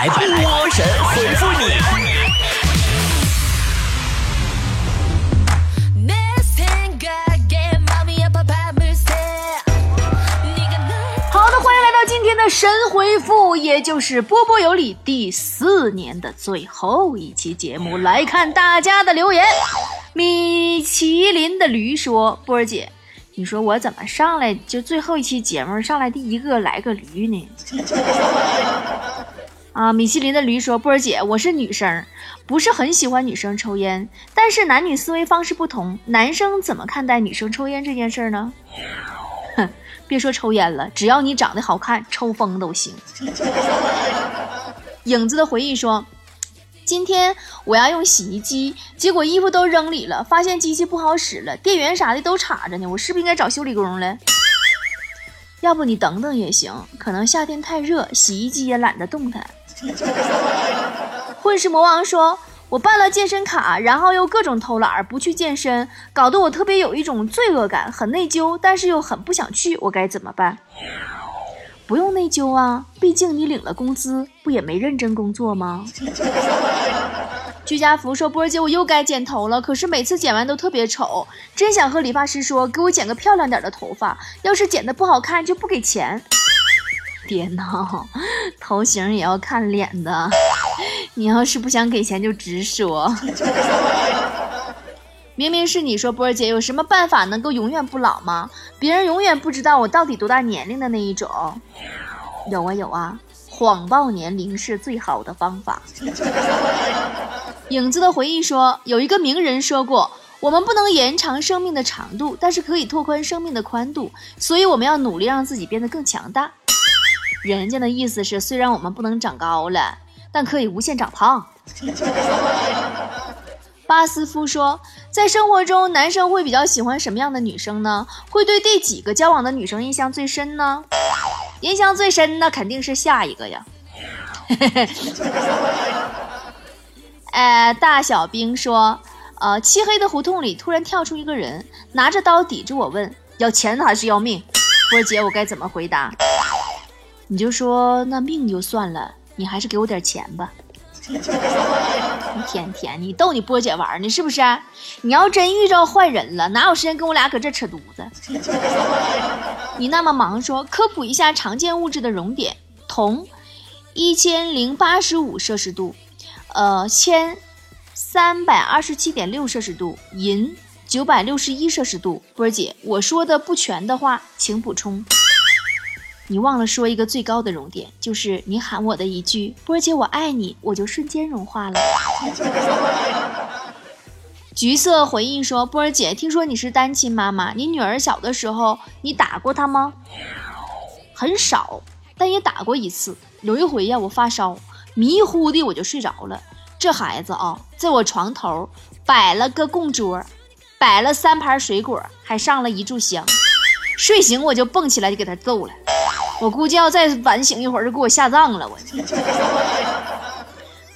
来波神回复你。好的，欢迎来到今天的神回复，也就是波波有理第四年的最后一期节目，来看大家的留言。米其林的驴说：“波儿姐，你说我怎么上来就最后一期节目上来第一个来个驴呢？” 啊，米其林的驴说：“波儿姐，我是女生，不是很喜欢女生抽烟，但是男女思维方式不同，男生怎么看待女生抽烟这件事呢？”哼。别说抽烟了，只要你长得好看，抽风都行。影子的回忆说：“今天我要用洗衣机，结果衣服都扔里了，发现机器不好使了，电源啥的都插着呢。我是不是应该找修理工了？要不你等等也行，可能夏天太热，洗衣机也懒得动弹。” 混世魔王说。我办了健身卡，然后又各种偷懒不去健身，搞得我特别有一种罪恶感，很内疚，但是又很不想去，我该怎么办？不用内疚啊，毕竟你领了工资，不也没认真工作吗？居家福说：“波儿姐，我又该剪头了，可是每次剪完都特别丑，真想和理发师说，给我剪个漂亮点的头发，要是剪的不好看就不给钱。”别闹，头型也要看脸的。你要是不想给钱，就直说。明明是你说，波儿姐有什么办法能够永远不老吗？别人永远不知道我到底多大年龄的那一种。有啊有啊，谎报年龄是最好的方法。影子的回忆说，有一个名人说过，我们不能延长生命的长度，但是可以拓宽生命的宽度，所以我们要努力让自己变得更强大。人家的意思是，虽然我们不能长高了。但可以无限长胖。巴斯夫说，在生活中，男生会比较喜欢什么样的女生呢？会对第几个交往的女生印象最深呢？印象最深那肯定是下一个呀。呃，大小兵说，呃，漆黑的胡同里突然跳出一个人，拿着刀抵着我，问要钱还是要命？波姐，我该怎么回答？你就说那命就算了。你还是给我点钱吧，一天天你逗你波姐玩呢是不是？你要真遇着坏人了，哪有时间跟我俩搁这扯犊子？你那么忙，说科普一下常见物质的熔点：铜一千零八十五摄氏度，呃，铅三百二十七点六摄氏度，银九百六十一摄氏度。波姐，我说的不全的话，请补充。你忘了说一个最高的熔点，就是你喊我的一句“波儿姐我爱你”，我就瞬间融化了。橘色回应说：“波儿姐，听说你是单亲妈妈，你女儿小的时候你打过她吗？很少，但也打过一次。有一回呀，我发烧，迷糊的我就睡着了。这孩子啊，在我床头摆了个供桌，摆了三盘水果，还上了一炷香。睡醒我就蹦起来就给他揍了。”我估计要再晚醒一会儿就给我下葬了。我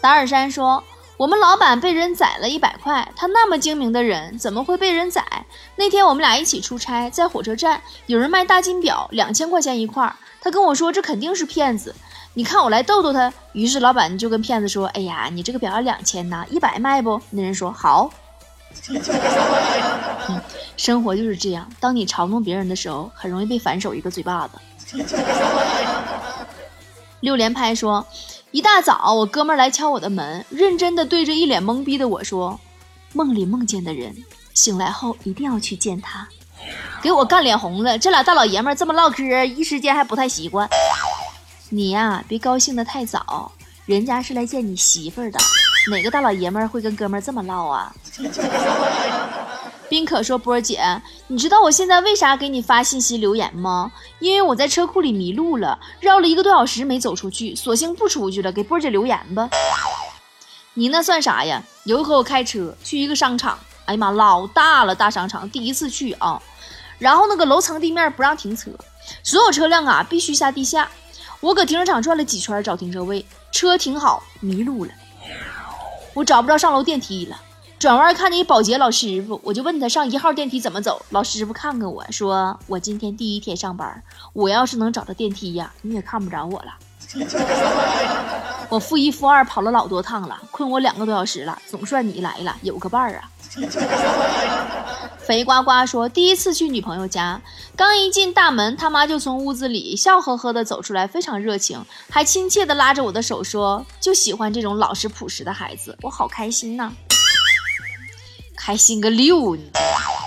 达尔山说：“我们老板被人宰了一百块，他那么精明的人，怎么会被人宰？那天我们俩一起出差，在火车站有人卖大金表，两千块钱一块儿。他跟我说这肯定是骗子，你看我来逗逗他。于是老板就跟骗子说：‘哎呀，你这个表要两千呐，一百卖不？’那人说好。生活就是这样，当你嘲弄别人的时候，很容易被反手一个嘴巴子。” 六连拍说，一大早我哥们儿来敲我的门，认真的对着一脸懵逼的我说：“梦里梦见的人，醒来后一定要去见他。”给我干脸红了。这俩大老爷们儿这么唠嗑，一时间还不太习惯。你呀，别高兴的太早，人家是来见你媳妇儿的。哪个大老爷们儿会跟哥们儿这么唠啊？宾可说：“波儿姐，你知道我现在为啥给你发信息留言吗？因为我在车库里迷路了，绕了一个多小时没走出去，索性不出去了，给波儿姐留言吧。你那算啥呀？有一回我开车去一个商场，哎呀妈，老大了，大商场，第一次去啊。然后那个楼层地面不让停车，所有车辆啊必须下地下。我搁停车场转了几圈找停车位，车停好，迷路了，我找不着上楼电梯了。”转弯看见一保洁老师傅，我就问他上一号电梯怎么走。老师傅看看我说：“我今天第一天上班，我要是能找到电梯呀，你也看不着我了。”我负一负二跑了老多趟了，困我两个多小时了，总算你来了，有个伴儿啊。肥呱呱说，第一次去女朋友家，刚一进大门，他妈就从屋子里笑呵呵的走出来，非常热情，还亲切的拉着我的手说，就喜欢这种老实朴实的孩子，我好开心呐。开心个六！呢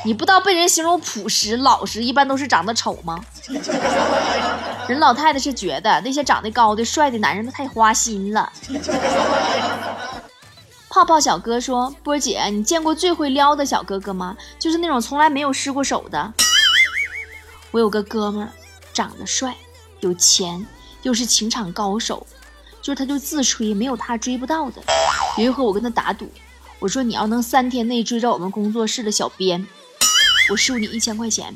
你不知道被人形容朴实老实，一般都是长得丑吗？人老太太是觉得那些长得高的帅的男人都太花心了。泡泡小哥说：“波姐，你见过最会撩的小哥哥吗？就是那种从来没有失过手的。我有个哥们儿，长得帅，有钱，又是情场高手，就是他就自吹没有他追不到的。有一回我跟他打赌。”我说你要能三天内追着我们工作室的小编，我输你一千块钱。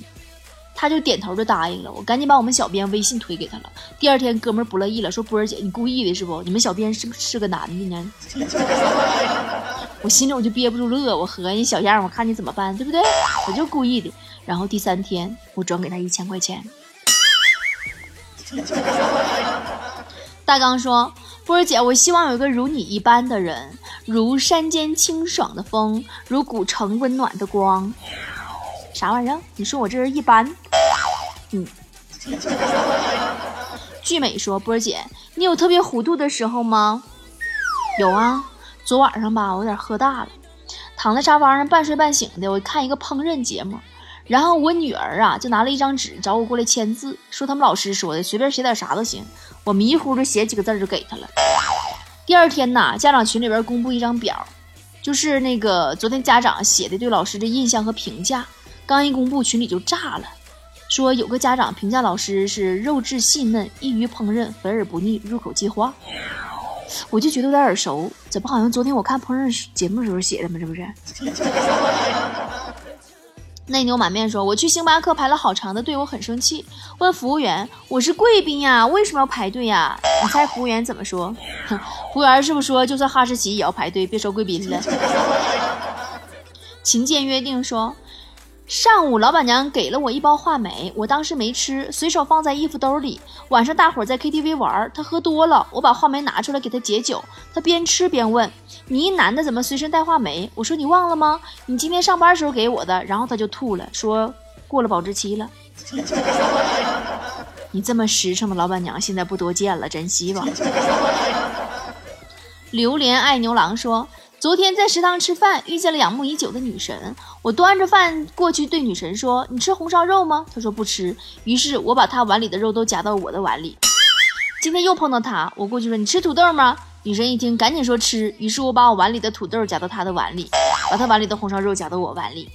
他就点头就答应了。我赶紧把我们小编微信推给他了。第二天哥们不乐意了，说波儿姐你故意的是不？你们小编是不是个男的呢？我心里我就憋不住乐，我合计小样，我看你怎么办，对不对？我就故意的。然后第三天我转给他一千块钱。大刚说。波儿姐，我希望有一个如你一般的人，如山间清爽的风，如古城温暖的光。啥玩意儿？你说我这人一般？嗯。聚美说：“波姐，你有特别糊涂的时候吗？”有啊，昨晚上吧，我有点喝大了，躺在沙发上半睡半醒的，我看一个烹饪节目。然后我女儿啊，就拿了一张纸找我过来签字，说他们老师说的，随便写点啥都行。我迷糊的写几个字就给她了。第二天呐，家长群里边公布一张表，就是那个昨天家长写的对老师的印象和评价。刚一公布，群里就炸了，说有个家长评价老师是肉质细嫩，易于烹饪，肥而不腻，入口即化。我就觉得有点耳熟，怎么好像昨天我看烹饪节目的时候写的吗？这不是？内牛满面说：“我去星巴克排了好长的队，我很生气，问服务员：‘我是贵宾呀，为什么要排队呀？’你猜服务员怎么说？服务员是不是说，就算哈士奇也要排队，别说贵宾了？” 秦剑约定说。上午，老板娘给了我一包话梅，我当时没吃，随手放在衣服兜里。晚上大伙在 KTV 玩，他喝多了，我把话梅拿出来给他解酒。他边吃边问：“你一男的怎么随身带话梅？”我说：“你忘了吗？你今天上班时候给我的。”然后他就吐了，说过了保质期了。你这么实诚的老板娘现在不多见了，珍惜吧。榴莲爱牛郎说。昨天在食堂吃饭，遇见了仰慕已久的女神。我端着饭过去，对女神说：“你吃红烧肉吗？”她说不吃。于是我把她碗里的肉都夹到我的碗里。今天又碰到她，我过去说：“你吃土豆吗？”女神一听，赶紧说吃。于是我把我碗里的土豆夹到她的碗里，把她碗里的红烧肉夹到我碗里。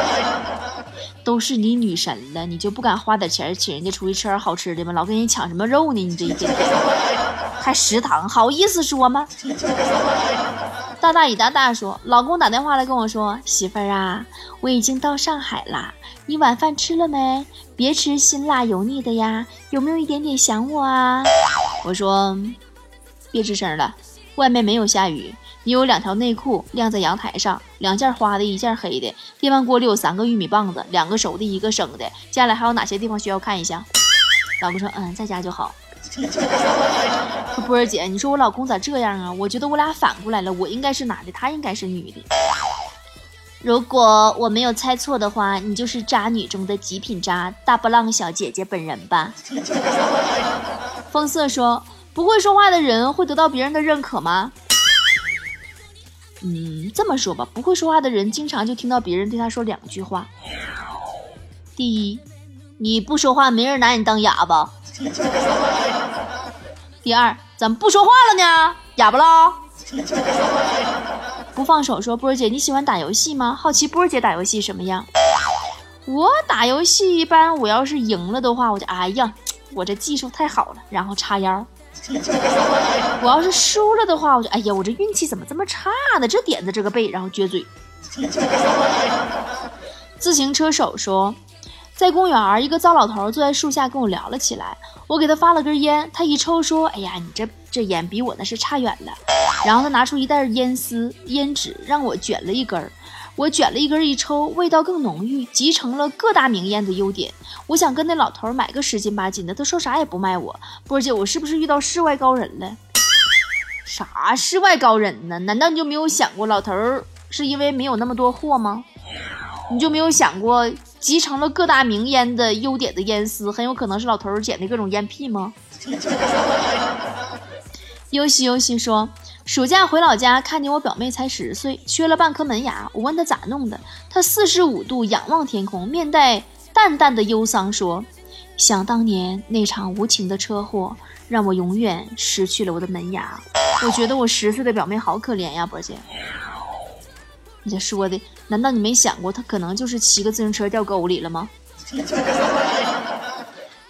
都是你女神了，你就不敢花点钱请人家出去吃点好吃的吗？老跟人抢什么肉呢？你这一天天还食堂，好意思说吗？大大以大大说：“老公打电话来跟我说，媳妇儿啊，我已经到上海啦，你晚饭吃了没？别吃辛辣油腻的呀，有没有一点点想我啊？”我说：“别吱声了，外面没有下雨。你有两条内裤晾在阳台上，两件花的，一件黑的。电饭锅里有三个玉米棒子，两个熟的，一个生的。家里还有哪些地方需要看一下？”老公说：“嗯，在家就好。” 波儿姐，你说我老公咋这样啊？我觉得我俩反过来了，我应该是男的，他应该是女的。如果我没有猜错的话，你就是渣女中的极品渣，大波浪小姐姐本人吧？风色说，不会说话的人会得到别人的认可吗？嗯，这么说吧，不会说话的人经常就听到别人对他说两句话。第一，你不说话，没人拿你当哑巴。第二，怎么不说话了呢？哑巴了？不放手说，波儿姐你喜欢打游戏吗？好奇波儿姐打游戏什么样？我打游戏一般，我要是赢了的话，我就哎呀，我这技术太好了，然后叉腰。我要是输了的话，我就哎呀，我这运气怎么这么差呢？这点子这个背，然后撅嘴。自行车手说。在公园，一个糟老头坐在树下跟我聊了起来。我给他发了根烟，他一抽说：“哎呀，你这这烟比我那是差远了。”然后他拿出一袋烟丝、烟纸，让我卷了一根。我卷了一根一抽，味道更浓郁，集成了各大名烟的优点。我想跟那老头买个十斤八斤的，他说啥也不卖我。波儿姐，我是不是遇到世外高人了？啥世外高人呢？难道你就没有想过老头是因为没有那么多货吗？你就没有想过集成了各大名烟的优点的烟丝，很有可能是老头儿捡的各种烟屁吗？悠西悠西说，暑假回老家，看见我表妹才十岁，缺了半颗门牙。我问她咋弄的，她四十五度仰望天空，面带淡淡的忧伤说：“想当年那场无情的车祸，让我永远失去了我的门牙。”我觉得我十岁的表妹好可怜呀，波姐。你这说的，难道你没想过，他可能就是骑个自行车掉沟里了吗？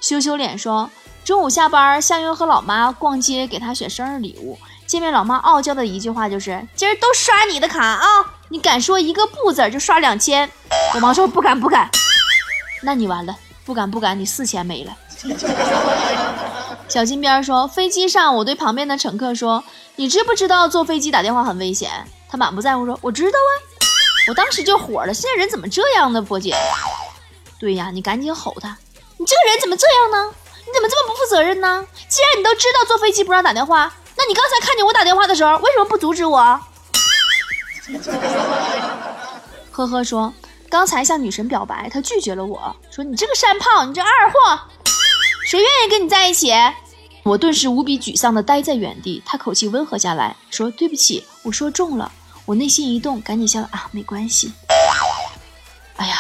羞羞脸说，中午下班，夏云和老妈逛街，给她选生日礼物。见面，老妈傲娇的一句话就是：“今儿都刷你的卡啊！你敢说一个不字就刷两千。”我妈说：“不敢不敢。”那你完了，不敢不敢，你四千没了。小金边说：“飞机上，我对旁边的乘客说，你知不知道坐飞机打电话很危险？”他满不在乎说：“我知道啊。”我当时就火了，现在人怎么这样呢？波姐，对呀，你赶紧吼他，你这个人怎么这样呢？你怎么这么不负责任呢？既然你都知道坐飞机不让打电话，那你刚才看见我打电话的时候，为什么不阻止我？呵呵说，刚才向女神表白，她拒绝了我，说你这个山炮，你这二货。谁愿意跟你在一起？我顿时无比沮丧地呆在原地。他口气温和下来，说：“对不起，我说中了。”我内心一动，赶紧笑了啊，没关系。哎呀，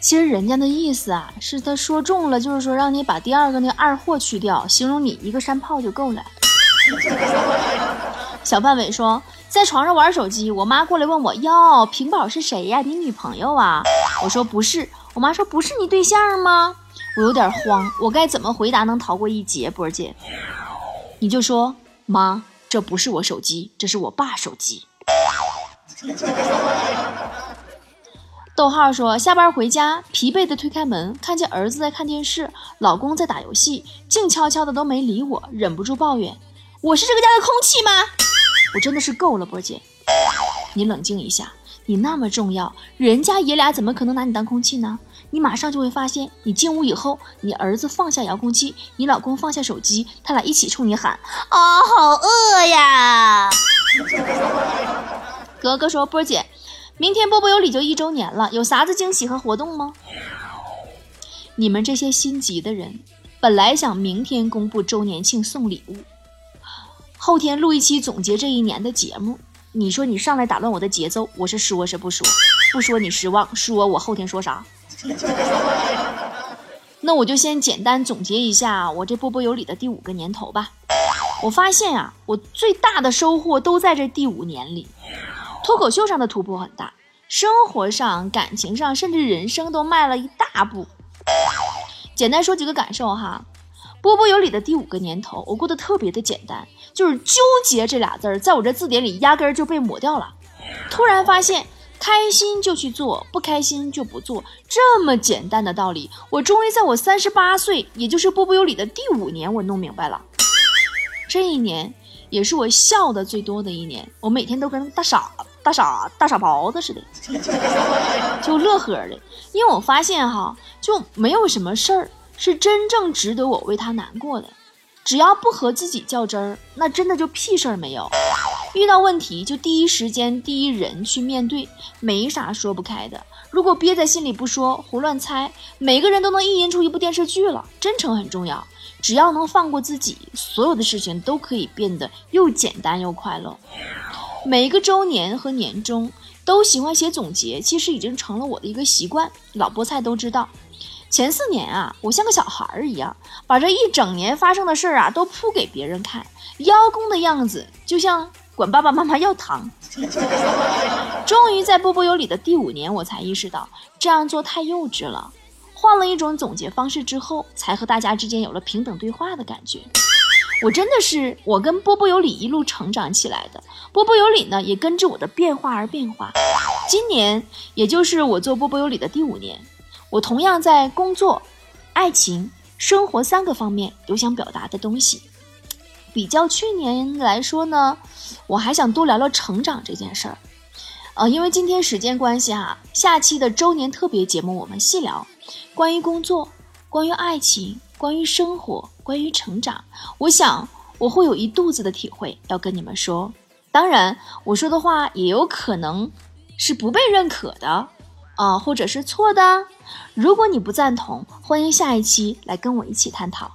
其实人家的意思啊，是他说中了，就是说让你把第二个那二货去掉，形容你一个山炮就够了。小范伟说，在床上玩手机，我妈过来问我：“哟，屏保是谁呀？你女朋友啊？”我说：“不是。”我妈说：“不是你对象吗？”我有点慌，我该怎么回答能逃过一劫？波儿姐，你就说妈，这不是我手机，这是我爸手机。逗号说下班回家，疲惫的推开门，看见儿子在看电视，老公在打游戏，静悄悄的都没理我，忍不住抱怨：“我是这个家的空气吗？”我真的是够了，波儿姐，你冷静一下，你那么重要，人家爷俩怎么可能拿你当空气呢？你马上就会发现，你进屋以后，你儿子放下遥控器，你老公放下手机，他俩一起冲你喊：“啊，好饿呀！” 格格说：“波姐，明天波波有理就一周年了，有啥子惊喜和活动吗？”你们这些心急的人，本来想明天公布周年庆送礼物，后天录一期总结这一年的节目。你说你上来打乱我的节奏，我是说是不说？不说你失望，说我后天说啥？那我就先简单总结一下我这波波有理的第五个年头吧。我发现啊，我最大的收获都在这第五年里。脱口秀上的突破很大，生活上、感情上，甚至人生都迈了一大步。简单说几个感受哈。波波有理的第五个年头，我过得特别的简单，就是纠结这俩字儿，在我这字典里压根儿就被抹掉了。突然发现。开心就去做，不开心就不做，这么简单的道理，我终于在我三十八岁，也就是波波有理的第五年，我弄明白了。这一年也是我笑的最多的一年，我每天都跟大傻、大傻、大傻狍子似的，就乐呵的。因为我发现哈，就没有什么事儿是真正值得我为他难过的，只要不和自己较真儿，那真的就屁事儿没有。遇到问题就第一时间、第一人去面对，没啥说不开的。如果憋在心里不说，胡乱猜，每个人都能意淫出一部电视剧了。真诚很重要，只要能放过自己，所有的事情都可以变得又简单又快乐。每一个周年和年终都喜欢写总结，其实已经成了我的一个习惯。老菠菜都知道，前四年啊，我像个小孩儿一样，把这一整年发生的事儿啊都铺给别人看，邀功的样子就像。管爸爸妈妈要糖。终于在波波有理的第五年，我才意识到这样做太幼稚了。换了一种总结方式之后，才和大家之间有了平等对话的感觉。我真的是我跟波波有理一路成长起来的，波波有理呢也跟着我的变化而变化。今年也就是我做波波有理的第五年，我同样在工作、爱情、生活三个方面有想表达的东西。比较去年来说呢，我还想多聊聊成长这件事儿。呃，因为今天时间关系哈，下期的周年特别节目我们细聊关于工作、关于爱情、关于生活、关于成长。我想我会有一肚子的体会要跟你们说。当然，我说的话也有可能是不被认可的，啊，或者是错的。如果你不赞同，欢迎下一期来跟我一起探讨。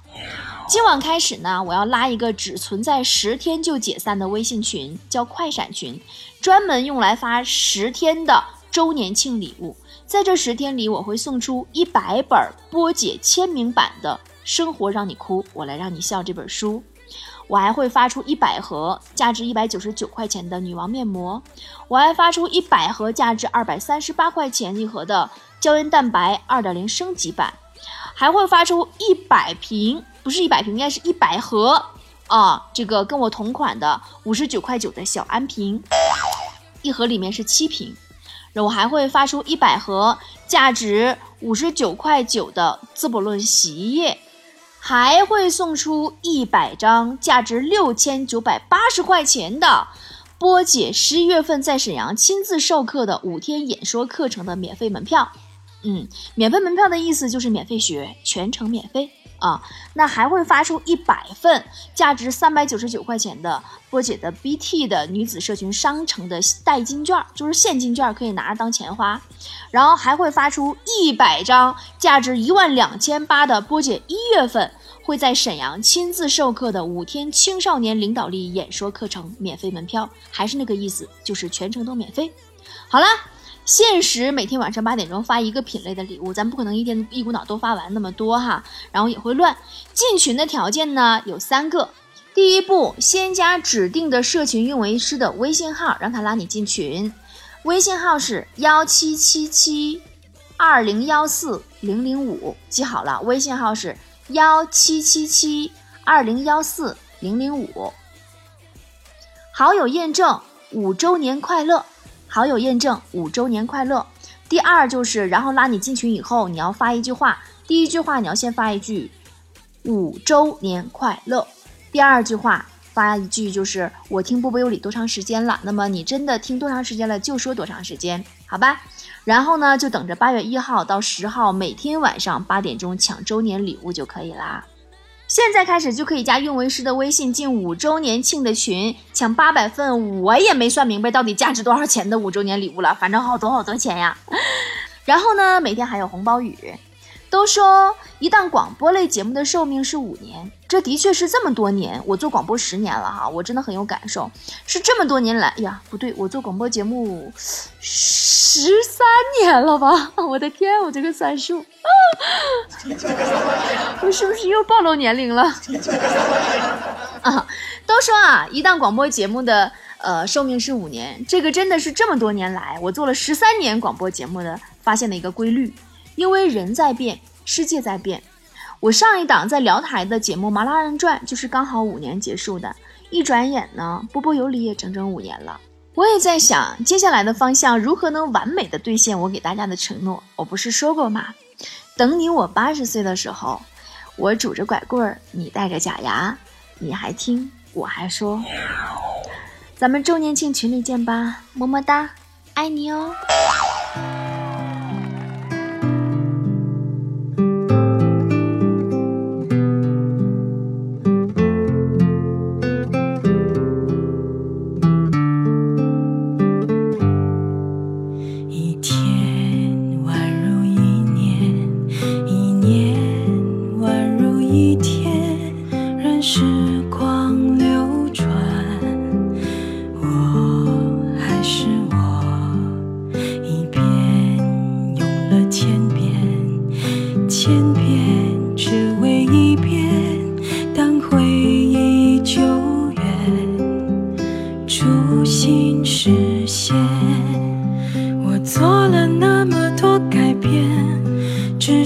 今晚开始呢，我要拉一个只存在十天就解散的微信群，叫快闪群，专门用来发十天的周年庆礼物。在这十天里，我会送出一百本波姐签名版的《生活让你哭，我来让你笑》这本书。我还会发出一百盒价值一百九十九块钱的女王面膜，我还发出一百盒价值二百三十八块钱一盒的胶原蛋白二点零升级版，还会发出一百瓶，不是一百瓶，应该是一百盒啊，这个跟我同款的五十九块九的小安瓶，一盒里面是七瓶，我还会发出一百盒价值五十九块九的滋补论洗衣液。还会送出一百张价值六千九百八十块钱的波姐十一月份在沈阳亲自授课的五天演说课程的免费门票。嗯，免费门票的意思就是免费学，全程免费。啊，那还会发出一百份价值三百九十九块钱的波姐的 BT 的女子社群商城的代金券，就是现金券，可以拿着当钱花。然后还会发出一百张价值一万两千八的波姐一月份会在沈阳亲自授课的五天青少年领导力演说课程免费门票，还是那个意思，就是全程都免费。好了。限时每天晚上八点钟发一个品类的礼物，咱不可能一天一股脑都发完那么多哈，然后也会乱。进群的条件呢有三个，第一步先加指定的社群运维师的微信号，让他拉你进群，微信号是幺七七七二零幺四零零五，记好了，微信号是幺七七七二零幺四零零五，好友验证五周年快乐。好友验证五周年快乐。第二就是，然后拉你进群以后，你要发一句话。第一句话你要先发一句五周年快乐。第二句话发一句就是我听波波有理多长时间了。那么你真的听多长时间了，就说多长时间，好吧？然后呢，就等着八月一号到十号每天晚上八点钟抢周年礼物就可以啦。现在开始就可以加运维师的微信进五周年庆的群，抢八百份。我也没算明白到底价值多少钱的五周年礼物了，反正好多好多钱呀。然后呢，每天还有红包雨。都说一档广播类节目的寿命是五年，这的确是这么多年。我做广播十年了哈，我真的很有感受。是这么多年来呀，不对，我做广播节目十三年了吧？我的天，我这个算数，我是不是又暴露年龄了？啊，都说啊，一档广播节目的呃寿命是五年，这个真的是这么多年来我做了十三年广播节目的发现的一个规律。因为人在变，世界在变。我上一档在辽台的节目《麻辣人传》就是刚好五年结束的，一转眼呢，波波有理也整整五年了。我也在想，接下来的方向如何能完美的兑现我给大家的承诺。我不是说过吗？等你我八十岁的时候，我拄着拐棍儿，你戴着假牙，你还听，我还说。咱们周年庆群里见吧，么么哒，爱你哦。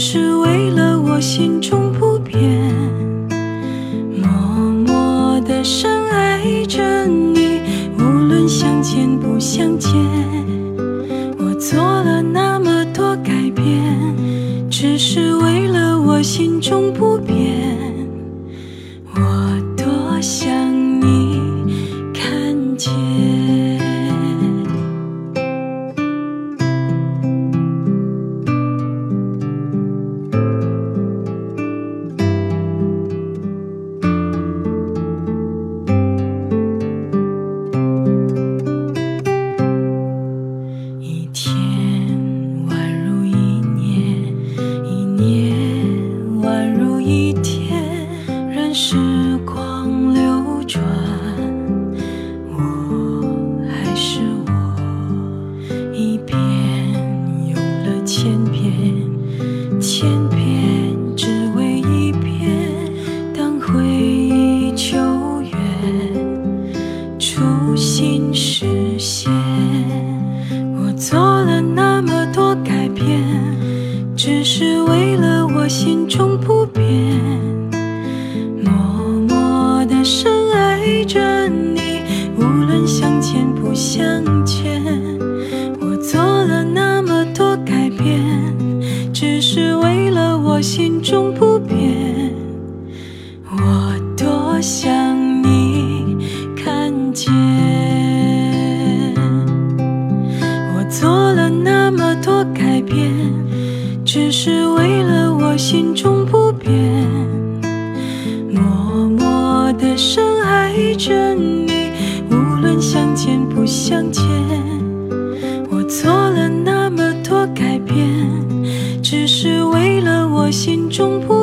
是为了我心中不。冲破